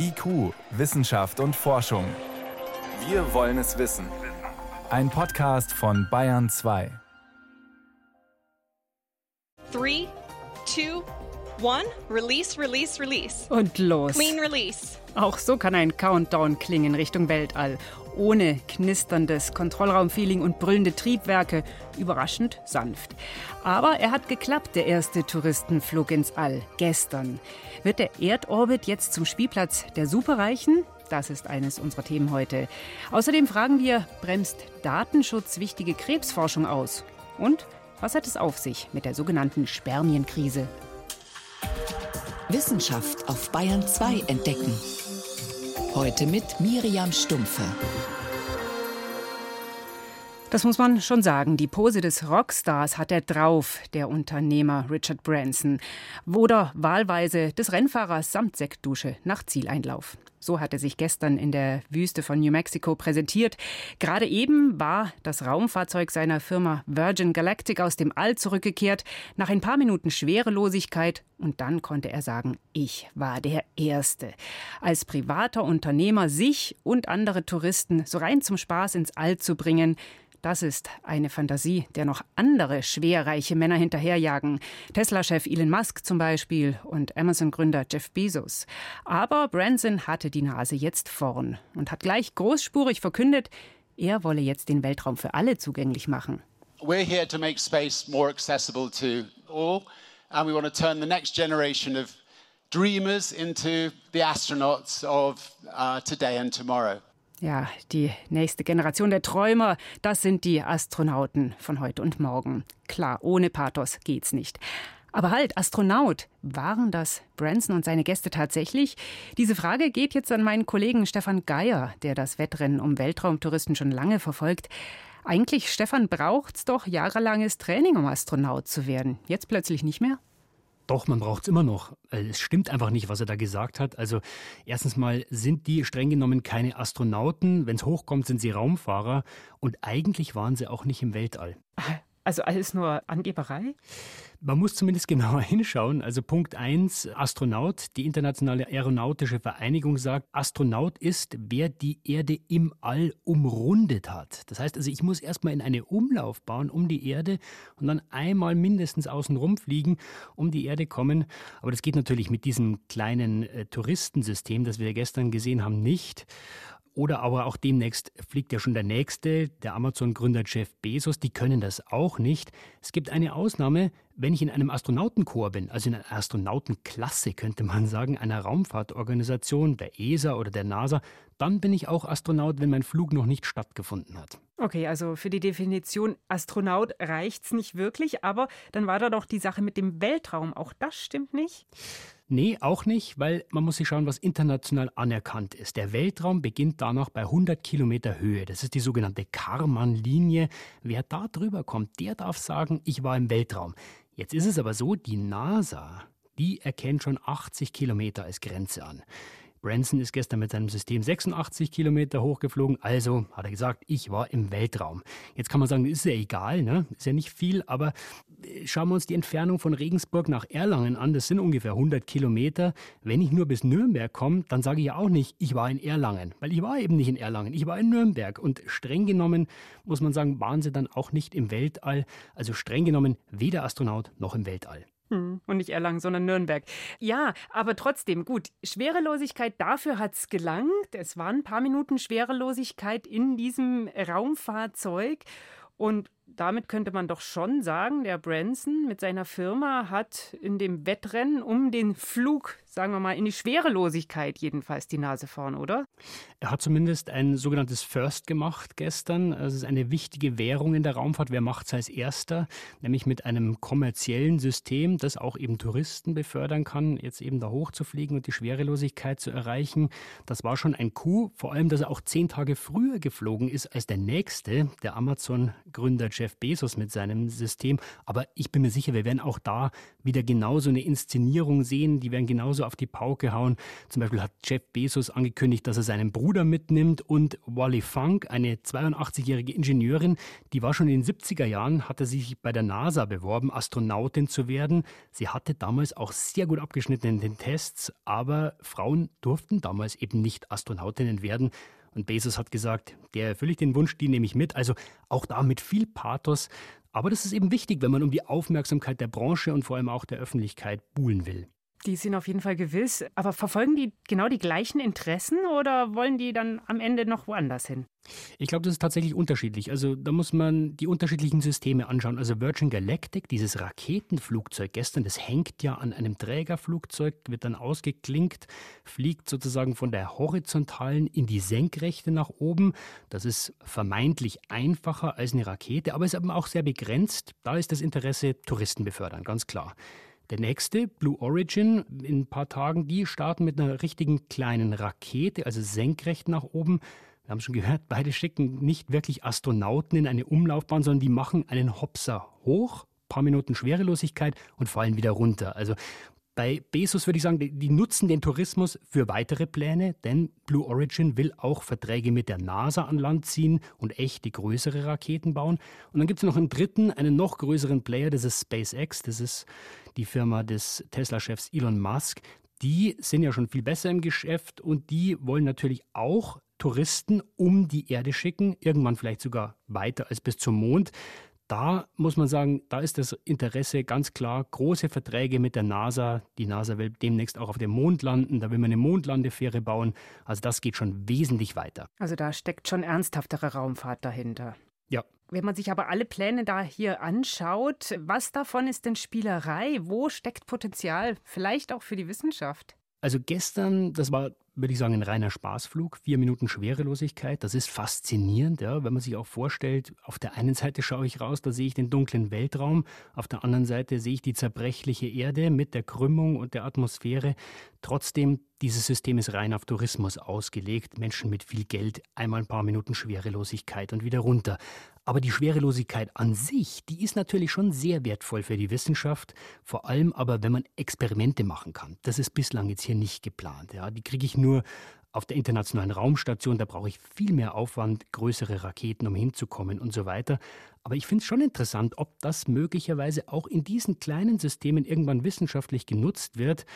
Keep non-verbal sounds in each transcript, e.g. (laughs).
IQ, Wissenschaft und Forschung. Wir wollen es wissen. Ein Podcast von Bayern 2. 3, 2, 1, release, release, release. Und los. Clean release. Auch so kann ein Countdown klingen Richtung Weltall. Ohne knisterndes Kontrollraumfeeling und brüllende Triebwerke. Überraschend sanft. Aber er hat geklappt, der erste Touristenflug ins All. Gestern. Wird der Erdorbit jetzt zum Spielplatz der Superreichen? Das ist eines unserer Themen heute. Außerdem fragen wir, bremst Datenschutz wichtige Krebsforschung aus? Und was hat es auf sich mit der sogenannten Spermienkrise? Wissenschaft auf Bayern 2 entdecken. Heute mit Miriam Stumpfe. Das muss man schon sagen. Die Pose des Rockstars hat er drauf, der Unternehmer Richard Branson. Oder wahlweise des Rennfahrers samt Sektdusche nach Zieleinlauf. So hat er sich gestern in der Wüste von New Mexico präsentiert. Gerade eben war das Raumfahrzeug seiner Firma Virgin Galactic aus dem All zurückgekehrt, nach ein paar Minuten Schwerelosigkeit, und dann konnte er sagen, ich war der Erste. Als privater Unternehmer sich und andere Touristen so rein zum Spaß ins All zu bringen, das ist eine Fantasie, der noch andere schwerreiche Männer hinterherjagen. Tesla-Chef Elon Musk zum Beispiel und Amazon-Gründer Jeff Bezos. Aber Branson hatte die Nase jetzt vorn und hat gleich großspurig verkündet, er wolle jetzt den Weltraum für alle zugänglich machen. We're here to make space more accessible to all, and we want to turn the next generation of dreamers into the astronauts of uh, today and tomorrow. Ja, die nächste Generation der Träumer, das sind die Astronauten von heute und morgen. Klar, ohne Pathos geht's nicht. Aber halt, Astronaut, waren das Branson und seine Gäste tatsächlich? Diese Frage geht jetzt an meinen Kollegen Stefan Geier, der das Wettrennen um Weltraumtouristen schon lange verfolgt. Eigentlich, Stefan, braucht's doch jahrelanges Training, um Astronaut zu werden. Jetzt plötzlich nicht mehr? Doch, man braucht es immer noch. Äh, es stimmt einfach nicht, was er da gesagt hat. Also erstens mal sind die streng genommen keine Astronauten. Wenn es hochkommt, sind sie Raumfahrer. Und eigentlich waren sie auch nicht im Weltall. Also alles nur Angeberei? Man muss zumindest genauer (laughs) hinschauen. Also Punkt 1, Astronaut. Die Internationale Aeronautische Vereinigung sagt, Astronaut ist, wer die Erde im All umrundet hat. Das heißt also, ich muss erstmal in eine Umlaufbahn um die Erde und dann einmal mindestens außenrum fliegen, um die Erde kommen. Aber das geht natürlich mit diesem kleinen äh, Touristensystem, das wir gestern gesehen haben, nicht. Oder aber auch demnächst fliegt ja schon der nächste, der Amazon-Gründer Jeff Bezos. Die können das auch nicht. Es gibt eine Ausnahme, wenn ich in einem Astronautenchor bin, also in einer Astronautenklasse, könnte man sagen, einer Raumfahrtorganisation, der ESA oder der NASA, dann bin ich auch Astronaut, wenn mein Flug noch nicht stattgefunden hat. Okay, also für die Definition Astronaut reicht es nicht wirklich, aber dann war da doch die Sache mit dem Weltraum. Auch das stimmt nicht? Nee, auch nicht, weil man muss sich schauen, was international anerkannt ist. Der Weltraum beginnt danach bei 100 Kilometer Höhe. Das ist die sogenannte Karman-Linie. Wer da drüber kommt, der darf sagen, ich war im Weltraum. Jetzt ist es aber so, die NASA, die erkennt schon 80 Kilometer als Grenze an. Branson ist gestern mit seinem System 86 Kilometer hochgeflogen, also hat er gesagt, ich war im Weltraum. Jetzt kann man sagen, ist ja egal, ne? ist ja nicht viel, aber äh, schauen wir uns die Entfernung von Regensburg nach Erlangen an, das sind ungefähr 100 Kilometer. Wenn ich nur bis Nürnberg komme, dann sage ich ja auch nicht, ich war in Erlangen, weil ich war eben nicht in Erlangen, ich war in Nürnberg. Und streng genommen muss man sagen, waren sie dann auch nicht im Weltall, also streng genommen weder Astronaut noch im Weltall. Hm, und nicht Erlangen, sondern Nürnberg. Ja, aber trotzdem, gut, Schwerelosigkeit, dafür hat es gelangt. Es waren ein paar Minuten Schwerelosigkeit in diesem Raumfahrzeug. Und damit könnte man doch schon sagen, der Branson mit seiner Firma hat in dem Wettrennen um den Flug, sagen wir mal, in die Schwerelosigkeit jedenfalls die Nase vorn, oder? Er hat zumindest ein sogenanntes First gemacht gestern. Es ist eine wichtige Währung in der Raumfahrt. Wer macht es als erster? Nämlich mit einem kommerziellen System, das auch eben Touristen befördern kann, jetzt eben da hochzufliegen und die Schwerelosigkeit zu erreichen. Das war schon ein Coup, vor allem, dass er auch zehn Tage früher geflogen ist als der nächste, der Amazon-Gründer Jeff Bezos mit seinem System. Aber ich bin mir sicher, wir werden auch da wieder genauso eine Inszenierung sehen. Die werden genauso auf die Pauke hauen. Zum Beispiel hat Jeff Bezos angekündigt, dass er seinen Bruder mitnimmt und Wally Funk, eine 82-jährige Ingenieurin, die war schon in den 70er Jahren, hatte sich bei der NASA beworben, Astronautin zu werden. Sie hatte damals auch sehr gut abgeschnitten in den Tests, aber Frauen durften damals eben nicht Astronautinnen werden. Und Bezos hat gesagt, der erfülle ich den Wunsch, die nehme ich mit. Also auch da mit viel Pathos. Aber das ist eben wichtig, wenn man um die Aufmerksamkeit der Branche und vor allem auch der Öffentlichkeit buhlen will. Die sind auf jeden Fall gewiss. Aber verfolgen die genau die gleichen Interessen oder wollen die dann am Ende noch woanders hin? Ich glaube, das ist tatsächlich unterschiedlich. Also da muss man die unterschiedlichen Systeme anschauen. Also Virgin Galactic, dieses Raketenflugzeug gestern, das hängt ja an einem Trägerflugzeug, wird dann ausgeklinkt, fliegt sozusagen von der horizontalen in die senkrechte nach oben. Das ist vermeintlich einfacher als eine Rakete, aber ist aber auch sehr begrenzt. Da ist das Interesse Touristen befördern, ganz klar. Der nächste, Blue Origin, in ein paar Tagen, die starten mit einer richtigen kleinen Rakete, also senkrecht nach oben. Wir haben schon gehört, (laughs) beide schicken nicht wirklich Astronauten in eine Umlaufbahn, sondern die machen einen Hopser hoch, paar Minuten Schwerelosigkeit und fallen wieder runter. Also bei Bezos würde ich sagen, die, nutzen den Tourismus für weitere Pläne, denn Blue Origin will auch Verträge mit der NASA an Land ziehen und echte größere Raketen bauen. Und dann gibt es noch einen dritten, einen noch größeren Player, das ist SpaceX, das ist die Firma des Tesla-Chefs Elon Musk. Die sind ja schon viel besser im Geschäft und die wollen natürlich auch Touristen um die Erde schicken, irgendwann vielleicht sogar weiter als bis zum Mond. Da muss man sagen, da ist das Interesse ganz klar. Große Verträge mit der NASA. Die NASA will demnächst auch auf dem Mond landen. Da will man eine Mondlandefähre bauen. Also das geht schon wesentlich weiter. Also da steckt schon ernsthaftere Raumfahrt dahinter. Ja. Wenn man sich aber alle Pläne da hier anschaut, was davon ist denn Spielerei? Wo steckt Potenzial? Vielleicht auch für die Wissenschaft? Also gestern, das war würde ich sagen, ein reiner Spaßflug. Vier Minuten Schwerelosigkeit, das ist faszinierend, ja, wenn man sich auch vorstellt, auf der einen Seite schaue ich raus, da sehe ich den dunklen Weltraum, auf der anderen Seite sehe ich die zerbrechliche Erde mit der Krümmung und der Atmosphäre. Trotzdem, dieses System ist rein auf Tourismus ausgelegt. Menschen mit viel Geld, einmal ein paar Minuten Schwerelosigkeit und wieder runter. Aber die Schwerelosigkeit an sich, die ist natürlich schon sehr wertvoll für die Wissenschaft, vor allem aber, wenn man Experimente machen kann. Das ist bislang jetzt hier nicht geplant. Ja. Die kriege ich nur auf der internationalen Raumstation, da brauche ich viel mehr Aufwand, größere Raketen, um hinzukommen und so weiter. Aber ich finde es schon interessant, ob das möglicherweise auch in diesen kleinen Systemen irgendwann wissenschaftlich genutzt wird.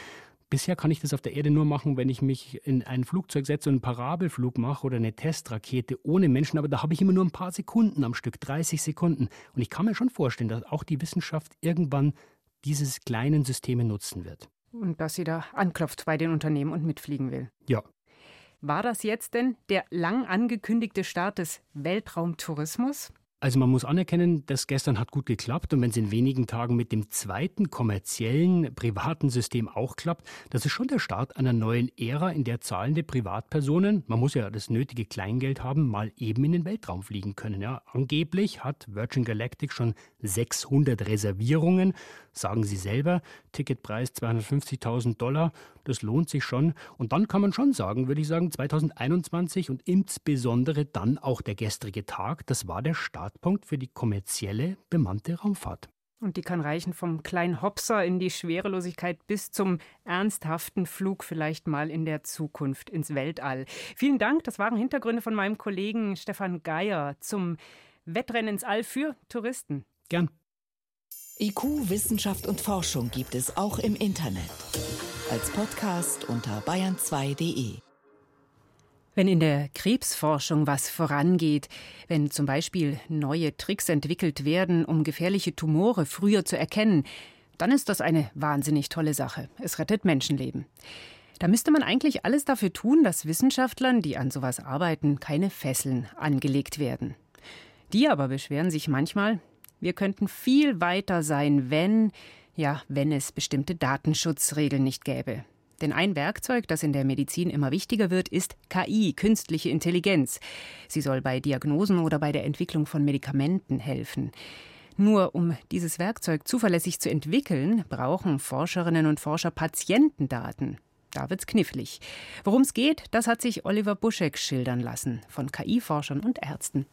Bisher kann ich das auf der Erde nur machen, wenn ich mich in ein Flugzeug setze und einen Parabelflug mache oder eine Testrakete ohne Menschen. Aber da habe ich immer nur ein paar Sekunden am Stück, 30 Sekunden. Und ich kann mir schon vorstellen, dass auch die Wissenschaft irgendwann diese kleinen Systeme nutzen wird. Und dass sie da anklopft bei den Unternehmen und mitfliegen will. Ja. War das jetzt denn der lang angekündigte Start des Weltraumtourismus? Also man muss anerkennen, das gestern hat gut geklappt und wenn es in wenigen Tagen mit dem zweiten kommerziellen privaten System auch klappt, das ist schon der Start einer neuen Ära, in der zahlende Privatpersonen, man muss ja das nötige Kleingeld haben, mal eben in den Weltraum fliegen können. Ja, angeblich hat Virgin Galactic schon 600 Reservierungen, sagen sie selber, Ticketpreis 250.000 Dollar, das lohnt sich schon. Und dann kann man schon sagen, würde ich sagen, 2021 und insbesondere dann auch der gestrige Tag, das war der Start Startpunkt für die kommerzielle bemannte Raumfahrt. Und die kann reichen vom kleinen Hopser in die Schwerelosigkeit bis zum ernsthaften Flug vielleicht mal in der Zukunft ins Weltall. Vielen Dank, das waren Hintergründe von meinem Kollegen Stefan Geier zum Wettrennen ins All für Touristen. Gern. IQ, Wissenschaft und Forschung gibt es auch im Internet. Als Podcast unter bayern2.de. Wenn in der Krebsforschung was vorangeht, wenn zum Beispiel neue Tricks entwickelt werden, um gefährliche Tumore früher zu erkennen, dann ist das eine wahnsinnig tolle Sache. Es rettet Menschenleben. Da müsste man eigentlich alles dafür tun, dass Wissenschaftlern, die an sowas arbeiten, keine Fesseln angelegt werden. Die aber beschweren sich manchmal, wir könnten viel weiter sein, wenn, ja, wenn es bestimmte Datenschutzregeln nicht gäbe. Denn ein Werkzeug, das in der Medizin immer wichtiger wird, ist KI, künstliche Intelligenz. Sie soll bei Diagnosen oder bei der Entwicklung von Medikamenten helfen. Nur um dieses Werkzeug zuverlässig zu entwickeln, brauchen Forscherinnen und Forscher Patientendaten. Da wird's knifflig. Worum es geht, das hat sich Oliver Buschek schildern lassen von KI-Forschern und Ärzten.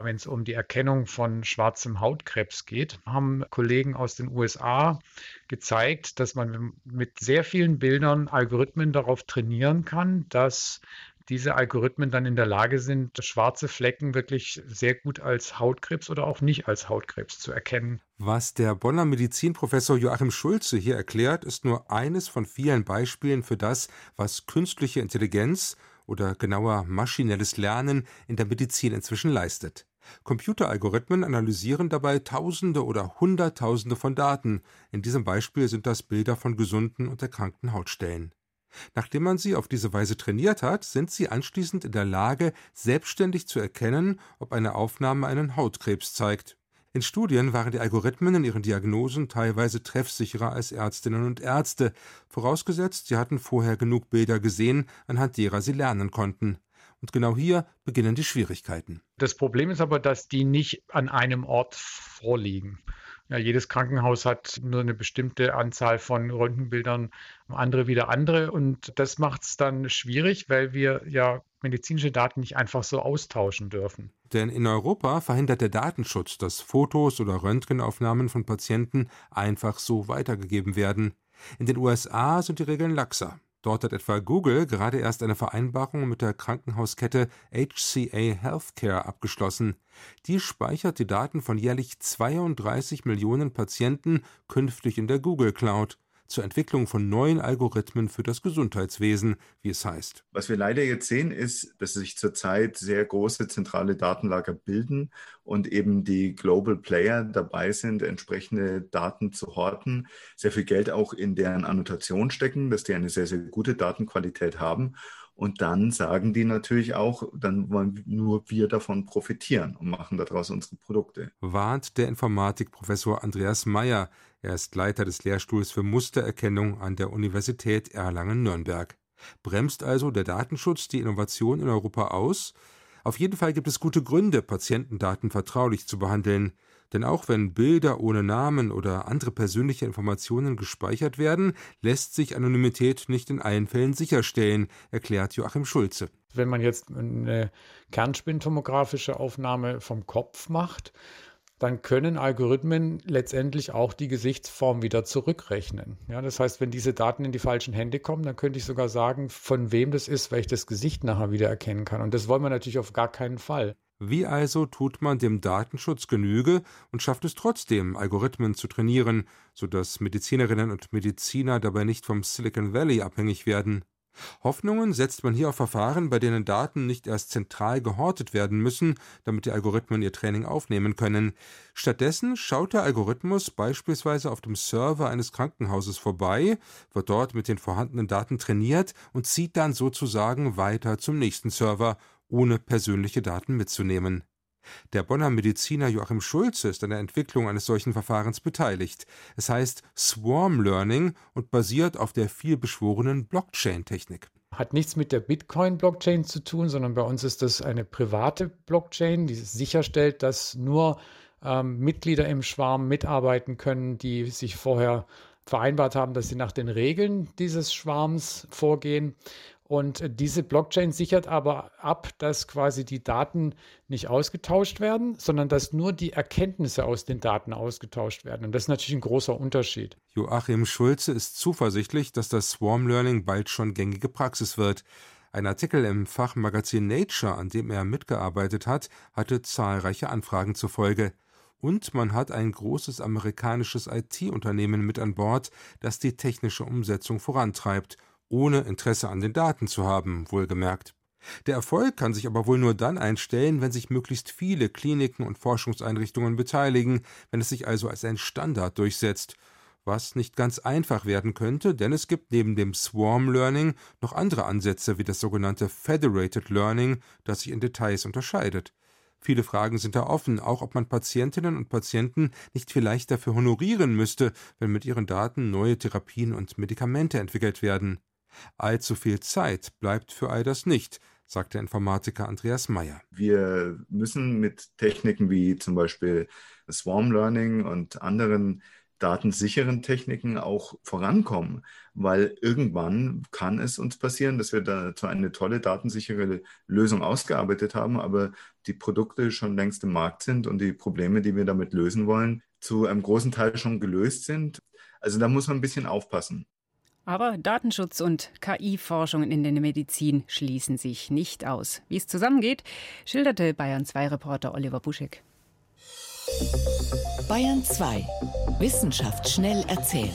Wenn es um die Erkennung von schwarzem Hautkrebs geht, haben Kollegen aus den USA gezeigt, dass man mit sehr vielen Bildern Algorithmen darauf trainieren kann, dass diese Algorithmen dann in der Lage sind, schwarze Flecken wirklich sehr gut als Hautkrebs oder auch nicht als Hautkrebs zu erkennen. Was der Bonner Medizinprofessor Joachim Schulze hier erklärt, ist nur eines von vielen Beispielen für das, was künstliche Intelligenz oder genauer maschinelles Lernen in der Medizin inzwischen leistet. Computeralgorithmen analysieren dabei Tausende oder Hunderttausende von Daten. In diesem Beispiel sind das Bilder von gesunden und erkrankten Hautstellen. Nachdem man sie auf diese Weise trainiert hat, sind sie anschließend in der Lage, selbstständig zu erkennen, ob eine Aufnahme einen Hautkrebs zeigt. In Studien waren die Algorithmen in ihren Diagnosen teilweise treffsicherer als Ärztinnen und Ärzte, vorausgesetzt, sie hatten vorher genug Bilder gesehen, anhand derer sie lernen konnten. Und genau hier beginnen die Schwierigkeiten. Das Problem ist aber, dass die nicht an einem Ort vorliegen. Ja, jedes Krankenhaus hat nur eine bestimmte Anzahl von Röntgenbildern, andere wieder andere. Und das macht es dann schwierig, weil wir ja medizinische Daten nicht einfach so austauschen dürfen. Denn in Europa verhindert der Datenschutz, dass Fotos oder Röntgenaufnahmen von Patienten einfach so weitergegeben werden. In den USA sind die Regeln laxer. Dort hat etwa Google gerade erst eine Vereinbarung mit der Krankenhauskette HCA Healthcare abgeschlossen. Die speichert die Daten von jährlich 32 Millionen Patienten künftig in der Google Cloud zur Entwicklung von neuen Algorithmen für das Gesundheitswesen, wie es heißt. Was wir leider jetzt sehen, ist, dass sich zurzeit sehr große zentrale Datenlager bilden und eben die Global Player dabei sind, entsprechende Daten zu horten, sehr viel Geld auch in deren Annotation stecken, dass die eine sehr, sehr gute Datenqualität haben und dann sagen die natürlich auch, dann wollen nur wir davon profitieren und machen daraus unsere Produkte. Warnt der Informatikprofessor Andreas Meyer. Er ist Leiter des Lehrstuhls für Mustererkennung an der Universität Erlangen-Nürnberg. Bremst also der Datenschutz die Innovation in Europa aus? Auf jeden Fall gibt es gute Gründe, Patientendaten vertraulich zu behandeln. Denn auch wenn Bilder ohne Namen oder andere persönliche Informationen gespeichert werden, lässt sich Anonymität nicht in allen Fällen sicherstellen, erklärt Joachim Schulze. Wenn man jetzt eine kernspintomografische Aufnahme vom Kopf macht, dann können Algorithmen letztendlich auch die Gesichtsform wieder zurückrechnen. Ja, das heißt, wenn diese Daten in die falschen Hände kommen, dann könnte ich sogar sagen, von wem das ist, weil ich das Gesicht nachher wieder erkennen kann. Und das wollen wir natürlich auf gar keinen Fall. Wie also tut man dem Datenschutz Genüge und schafft es trotzdem, Algorithmen zu trainieren, sodass Medizinerinnen und Mediziner dabei nicht vom Silicon Valley abhängig werden? Hoffnungen setzt man hier auf Verfahren, bei denen Daten nicht erst zentral gehortet werden müssen, damit die Algorithmen ihr Training aufnehmen können. Stattdessen schaut der Algorithmus beispielsweise auf dem Server eines Krankenhauses vorbei, wird dort mit den vorhandenen Daten trainiert und zieht dann sozusagen weiter zum nächsten Server ohne persönliche Daten mitzunehmen. Der Bonner Mediziner Joachim Schulze ist an der Entwicklung eines solchen Verfahrens beteiligt. Es heißt Swarm Learning und basiert auf der vielbeschworenen Blockchain-Technik. Hat nichts mit der Bitcoin-Blockchain zu tun, sondern bei uns ist das eine private Blockchain, die sicherstellt, dass nur ähm, Mitglieder im Schwarm mitarbeiten können, die sich vorher vereinbart haben, dass sie nach den Regeln dieses Schwarms vorgehen. Und diese Blockchain sichert aber ab, dass quasi die Daten nicht ausgetauscht werden, sondern dass nur die Erkenntnisse aus den Daten ausgetauscht werden. Und das ist natürlich ein großer Unterschied. Joachim Schulze ist zuversichtlich, dass das Swarm Learning bald schon gängige Praxis wird. Ein Artikel im Fachmagazin Nature, an dem er mitgearbeitet hat, hatte zahlreiche Anfragen zur Folge. Und man hat ein großes amerikanisches IT-Unternehmen mit an Bord, das die technische Umsetzung vorantreibt ohne Interesse an den Daten zu haben, wohlgemerkt. Der Erfolg kann sich aber wohl nur dann einstellen, wenn sich möglichst viele Kliniken und Forschungseinrichtungen beteiligen, wenn es sich also als ein Standard durchsetzt, was nicht ganz einfach werden könnte, denn es gibt neben dem Swarm Learning noch andere Ansätze wie das sogenannte Federated Learning, das sich in Details unterscheidet. Viele Fragen sind da offen, auch ob man Patientinnen und Patienten nicht vielleicht dafür honorieren müsste, wenn mit ihren Daten neue Therapien und Medikamente entwickelt werden. Allzu viel Zeit bleibt für all das nicht, sagt der Informatiker Andreas Meyer. Wir müssen mit Techniken wie zum Beispiel Swarm Learning und anderen datensicheren Techniken auch vorankommen, weil irgendwann kann es uns passieren, dass wir dazu eine tolle datensichere Lösung ausgearbeitet haben, aber die Produkte schon längst im Markt sind und die Probleme, die wir damit lösen wollen, zu einem großen Teil schon gelöst sind. Also da muss man ein bisschen aufpassen. Aber Datenschutz und KI-Forschung in der Medizin schließen sich nicht aus. Wie es zusammengeht, schilderte Bayern 2 Reporter Oliver Buschek. Bayern 2. Wissenschaft schnell erzählt.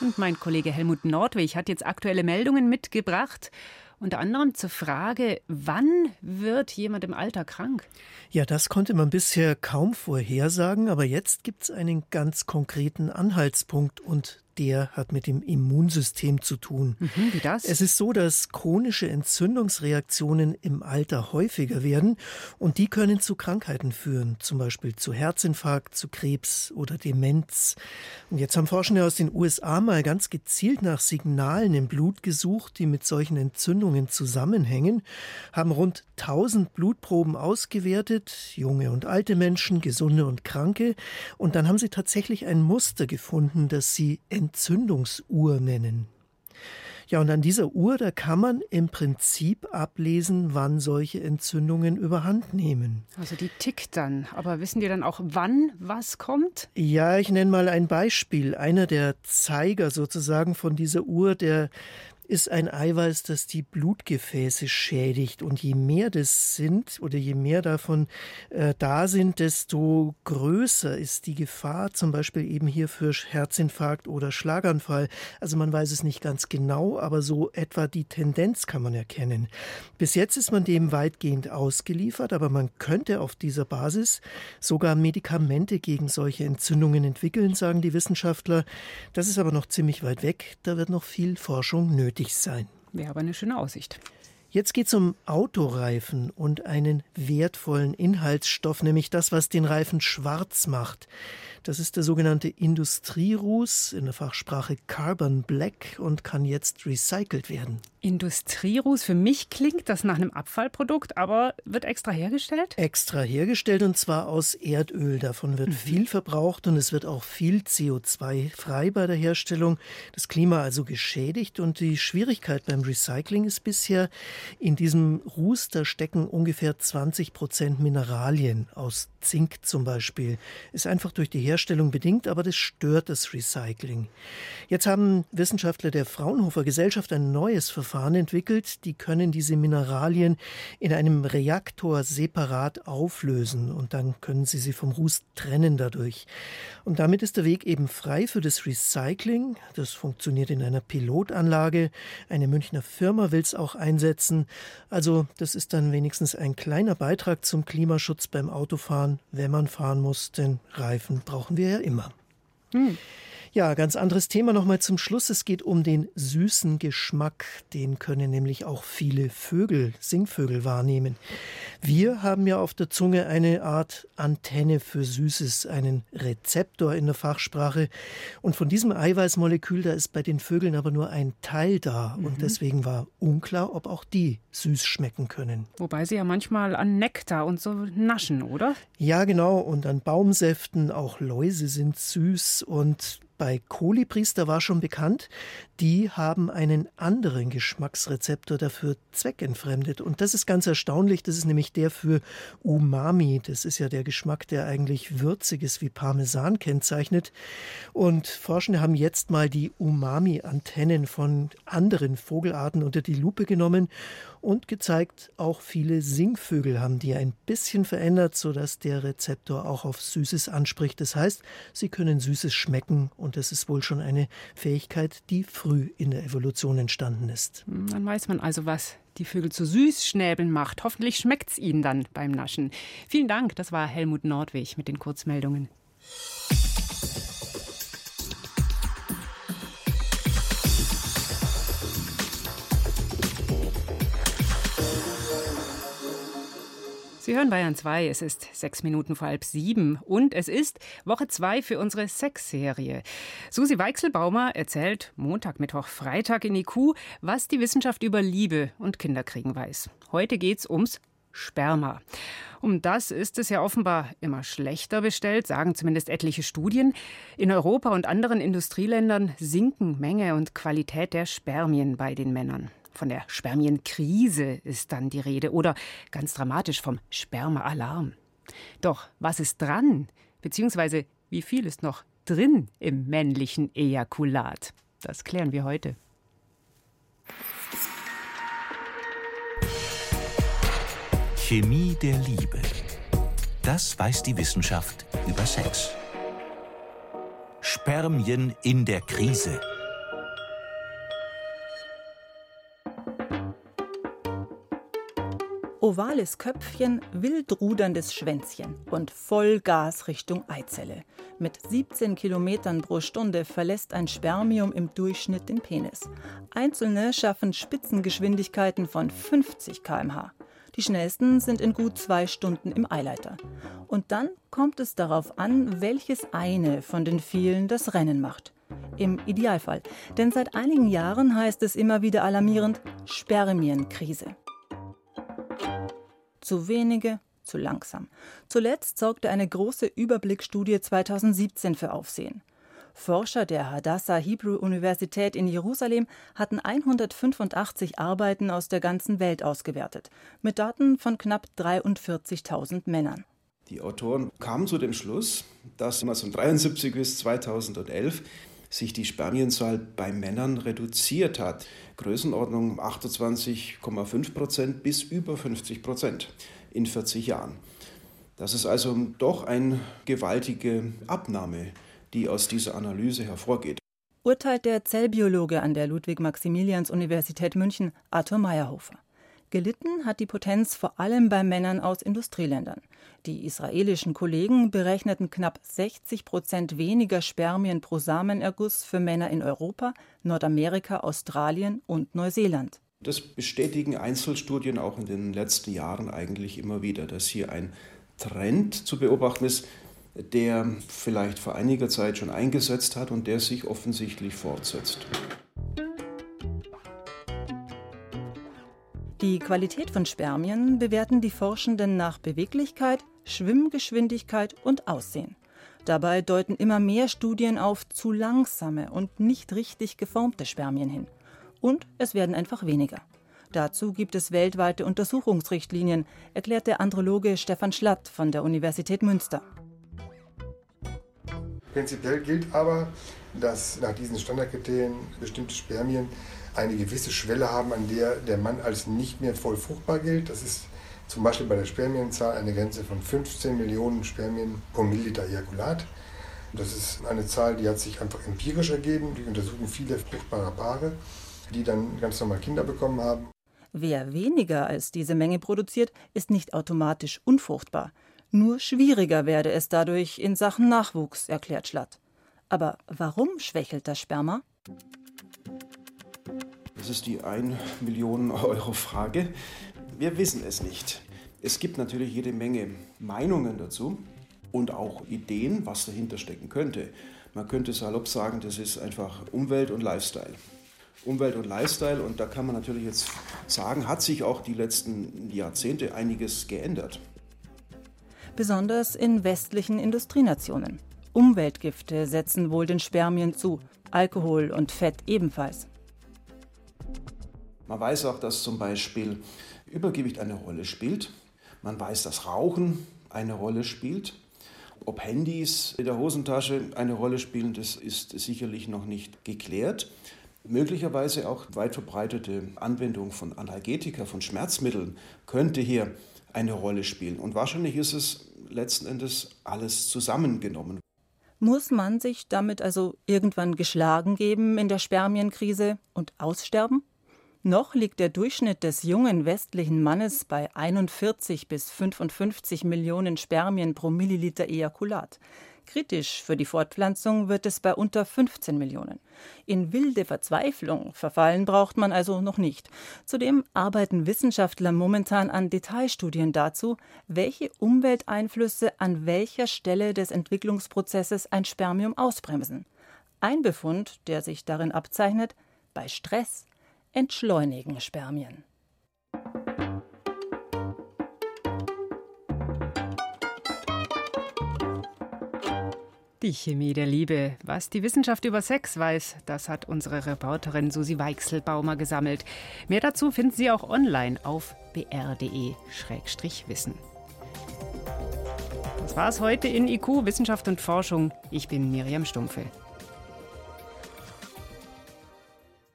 Und mein Kollege Helmut Nordwig hat jetzt aktuelle Meldungen mitgebracht. Unter anderem zur Frage, wann wird jemand im Alter krank? Ja, das konnte man bisher kaum vorhersagen, aber jetzt gibt es einen ganz konkreten Anhaltspunkt und der hat mit dem Immunsystem zu tun. Mhm, wie das? Es ist so, dass chronische Entzündungsreaktionen im Alter häufiger werden und die können zu Krankheiten führen, zum Beispiel zu Herzinfarkt, zu Krebs oder Demenz. Und jetzt haben Forschende aus den USA mal ganz gezielt nach Signalen im Blut gesucht, die mit solchen Entzündungen zusammenhängen, haben rund 1000 Blutproben ausgewertet, junge und alte Menschen, gesunde und kranke, und dann haben sie tatsächlich ein Muster gefunden, das sie Entzündungsuhr nennen. Ja, und an dieser Uhr, da kann man im Prinzip ablesen, wann solche Entzündungen überhand nehmen. Also die tickt dann. Aber wissen die dann auch, wann was kommt? Ja, ich nenne mal ein Beispiel. Einer der Zeiger sozusagen von dieser Uhr, der ist ein Eiweiß, das die Blutgefäße schädigt. Und je mehr das sind oder je mehr davon äh, da sind, desto größer ist die Gefahr, zum Beispiel eben hier für Herzinfarkt oder Schlaganfall. Also man weiß es nicht ganz genau, aber so etwa die Tendenz kann man erkennen. Bis jetzt ist man dem weitgehend ausgeliefert, aber man könnte auf dieser Basis sogar Medikamente gegen solche Entzündungen entwickeln, sagen die Wissenschaftler. Das ist aber noch ziemlich weit weg. Da wird noch viel Forschung nötig nötig sein. Wäre aber eine schöne Aussicht. Jetzt geht es um Autoreifen und einen wertvollen Inhaltsstoff, nämlich das, was den Reifen schwarz macht. Das ist der sogenannte Industrieruß, in der Fachsprache Carbon Black und kann jetzt recycelt werden. Industrieruß, für mich klingt das nach einem Abfallprodukt, aber wird extra hergestellt? Extra hergestellt und zwar aus Erdöl. Davon wird mhm. viel verbraucht und es wird auch viel CO2 frei bei der Herstellung. Das Klima also geschädigt und die Schwierigkeit beim Recycling ist bisher, in diesem Ruß, da stecken ungefähr 20 Prozent Mineralien aus Zink zum Beispiel. Ist einfach durch die Herstellung bedingt, aber das stört das Recycling. Jetzt haben Wissenschaftler der Fraunhofer Gesellschaft ein neues Verfahren entwickelt. Die können diese Mineralien in einem Reaktor separat auflösen und dann können sie sie vom Ruß trennen dadurch. Und damit ist der Weg eben frei für das Recycling. Das funktioniert in einer Pilotanlage. Eine Münchner Firma will es auch einsetzen. Also das ist dann wenigstens ein kleiner Beitrag zum Klimaschutz beim Autofahren, wenn man fahren muss, denn Reifen brauchen wir ja immer. Hm. Ja, ganz anderes Thema nochmal zum Schluss. Es geht um den süßen Geschmack. Den können nämlich auch viele Vögel, Singvögel wahrnehmen. Wir haben ja auf der Zunge eine Art Antenne für Süßes, einen Rezeptor in der Fachsprache. Und von diesem Eiweißmolekül, da ist bei den Vögeln aber nur ein Teil da. Mhm. Und deswegen war unklar, ob auch die süß schmecken können. Wobei sie ja manchmal an Nektar und so naschen, oder? Ja, genau. Und an Baumsäften. Auch Läuse sind süß und bei Kolibris, da war schon bekannt, die haben einen anderen Geschmacksrezeptor dafür zweckentfremdet. Und das ist ganz erstaunlich. Das ist nämlich der für Umami. Das ist ja der Geschmack, der eigentlich würziges wie Parmesan kennzeichnet. Und Forschende haben jetzt mal die Umami-Antennen von anderen Vogelarten unter die Lupe genommen und gezeigt, auch viele Singvögel haben die ein bisschen verändert, sodass der Rezeptor auch auf Süßes anspricht. Das heißt, sie können Süßes schmecken und das ist wohl schon eine Fähigkeit, die früh in der Evolution entstanden ist. Hm, dann weiß man also, was die Vögel zu Süßschnäbeln macht. Hoffentlich schmeckt es ihnen dann beim Naschen. Vielen Dank, das war Helmut Nordwig mit den Kurzmeldungen. Sie hören Bayern 2, es ist sechs Minuten vor halb sieben und es ist Woche zwei für unsere Sexserie. Susi Weichselbaumer erzählt Montag, Mittwoch, Freitag in IQ, was die Wissenschaft über Liebe und Kinderkriegen weiß. Heute geht's ums Sperma. Um das ist es ja offenbar immer schlechter bestellt, sagen zumindest etliche Studien. In Europa und anderen Industrieländern sinken Menge und Qualität der Spermien bei den Männern. Von der Spermienkrise ist dann die Rede oder ganz dramatisch vom Spermaalarm. Doch was ist dran? Beziehungsweise wie viel ist noch drin im männlichen Ejakulat? Das klären wir heute. Chemie der Liebe. Das weiß die Wissenschaft über Sex. Spermien in der Krise. Ovales Köpfchen, wild ruderndes Schwänzchen und Vollgas Richtung Eizelle. Mit 17 Kilometern pro Stunde verlässt ein Spermium im Durchschnitt den Penis. Einzelne schaffen Spitzengeschwindigkeiten von 50 km/h. Die schnellsten sind in gut zwei Stunden im Eileiter. Und dann kommt es darauf an, welches eine von den vielen das Rennen macht. Im Idealfall. Denn seit einigen Jahren heißt es immer wieder alarmierend Spermienkrise. Zu wenige, zu langsam. Zuletzt sorgte eine große Überblickstudie 2017 für Aufsehen. Forscher der Hadassah Hebrew Universität in Jerusalem hatten 185 Arbeiten aus der ganzen Welt ausgewertet, mit Daten von knapp 43.000 Männern. Die Autoren kamen zu dem Schluss, dass immer von 73 bis 2011 sich die Spermienzahl bei Männern reduziert hat. Größenordnung 28,5 Prozent bis über 50 Prozent in 40 Jahren. Das ist also doch eine gewaltige Abnahme die aus dieser Analyse hervorgeht. Urteilt der Zellbiologe an der Ludwig-Maximilians-Universität München, Arthur Meyerhofer. Gelitten hat die Potenz vor allem bei Männern aus Industrieländern. Die israelischen Kollegen berechneten knapp 60 Prozent weniger Spermien pro Samenerguss für Männer in Europa, Nordamerika, Australien und Neuseeland. Das bestätigen Einzelstudien auch in den letzten Jahren eigentlich immer wieder, dass hier ein Trend zu beobachten ist, der vielleicht vor einiger Zeit schon eingesetzt hat und der sich offensichtlich fortsetzt. Die Qualität von Spermien bewerten die Forschenden nach Beweglichkeit, Schwimmgeschwindigkeit und Aussehen. Dabei deuten immer mehr Studien auf zu langsame und nicht richtig geformte Spermien hin. Und es werden einfach weniger. Dazu gibt es weltweite Untersuchungsrichtlinien, erklärt der Androloge Stefan Schlatt von der Universität Münster. Prinzipiell gilt aber, dass nach diesen Standardkriterien bestimmte Spermien eine gewisse Schwelle haben, an der der Mann als nicht mehr voll fruchtbar gilt. Das ist zum Beispiel bei der Spermienzahl eine Grenze von 15 Millionen Spermien pro Milliliter Ejakulat. Das ist eine Zahl, die hat sich einfach empirisch ergeben. Die untersuchen viele fruchtbare Paare, die dann ganz normal Kinder bekommen haben. Wer weniger als diese Menge produziert, ist nicht automatisch unfruchtbar. Nur schwieriger werde es dadurch in Sachen Nachwuchs, erklärt Schlatt. Aber warum schwächelt das Sperma? Das ist die 1 Million Euro Frage. Wir wissen es nicht. Es gibt natürlich jede Menge Meinungen dazu und auch Ideen, was dahinter stecken könnte. Man könnte salopp sagen, das ist einfach Umwelt und Lifestyle. Umwelt und Lifestyle und da kann man natürlich jetzt sagen, hat sich auch die letzten Jahrzehnte einiges geändert besonders in westlichen Industrienationen. Umweltgifte setzen wohl den Spermien zu, Alkohol und Fett ebenfalls. Man weiß auch, dass zum Beispiel Übergewicht eine Rolle spielt. Man weiß, dass Rauchen eine Rolle spielt. Ob Handys in der Hosentasche eine Rolle spielen, das ist sicherlich noch nicht geklärt. Möglicherweise auch weit verbreitete Anwendung von Analgetika, von Schmerzmitteln könnte hier eine Rolle spielen. Und wahrscheinlich ist es letzten Endes alles zusammengenommen. Muss man sich damit also irgendwann geschlagen geben in der Spermienkrise und aussterben? Noch liegt der Durchschnitt des jungen westlichen Mannes bei 41 bis 55 Millionen Spermien pro Milliliter Ejakulat. Kritisch für die Fortpflanzung wird es bei unter 15 Millionen. In wilde Verzweiflung verfallen braucht man also noch nicht. Zudem arbeiten Wissenschaftler momentan an Detailstudien dazu, welche Umwelteinflüsse an welcher Stelle des Entwicklungsprozesses ein Spermium ausbremsen. Ein Befund, der sich darin abzeichnet, bei Stress entschleunigen Spermien. Die Chemie der Liebe. Was die Wissenschaft über Sex weiß, das hat unsere Reporterin Susi Weichselbaumer gesammelt. Mehr dazu finden Sie auch online auf br.de-wissen. Das war's heute in IQ Wissenschaft und Forschung. Ich bin Miriam Stumpfe.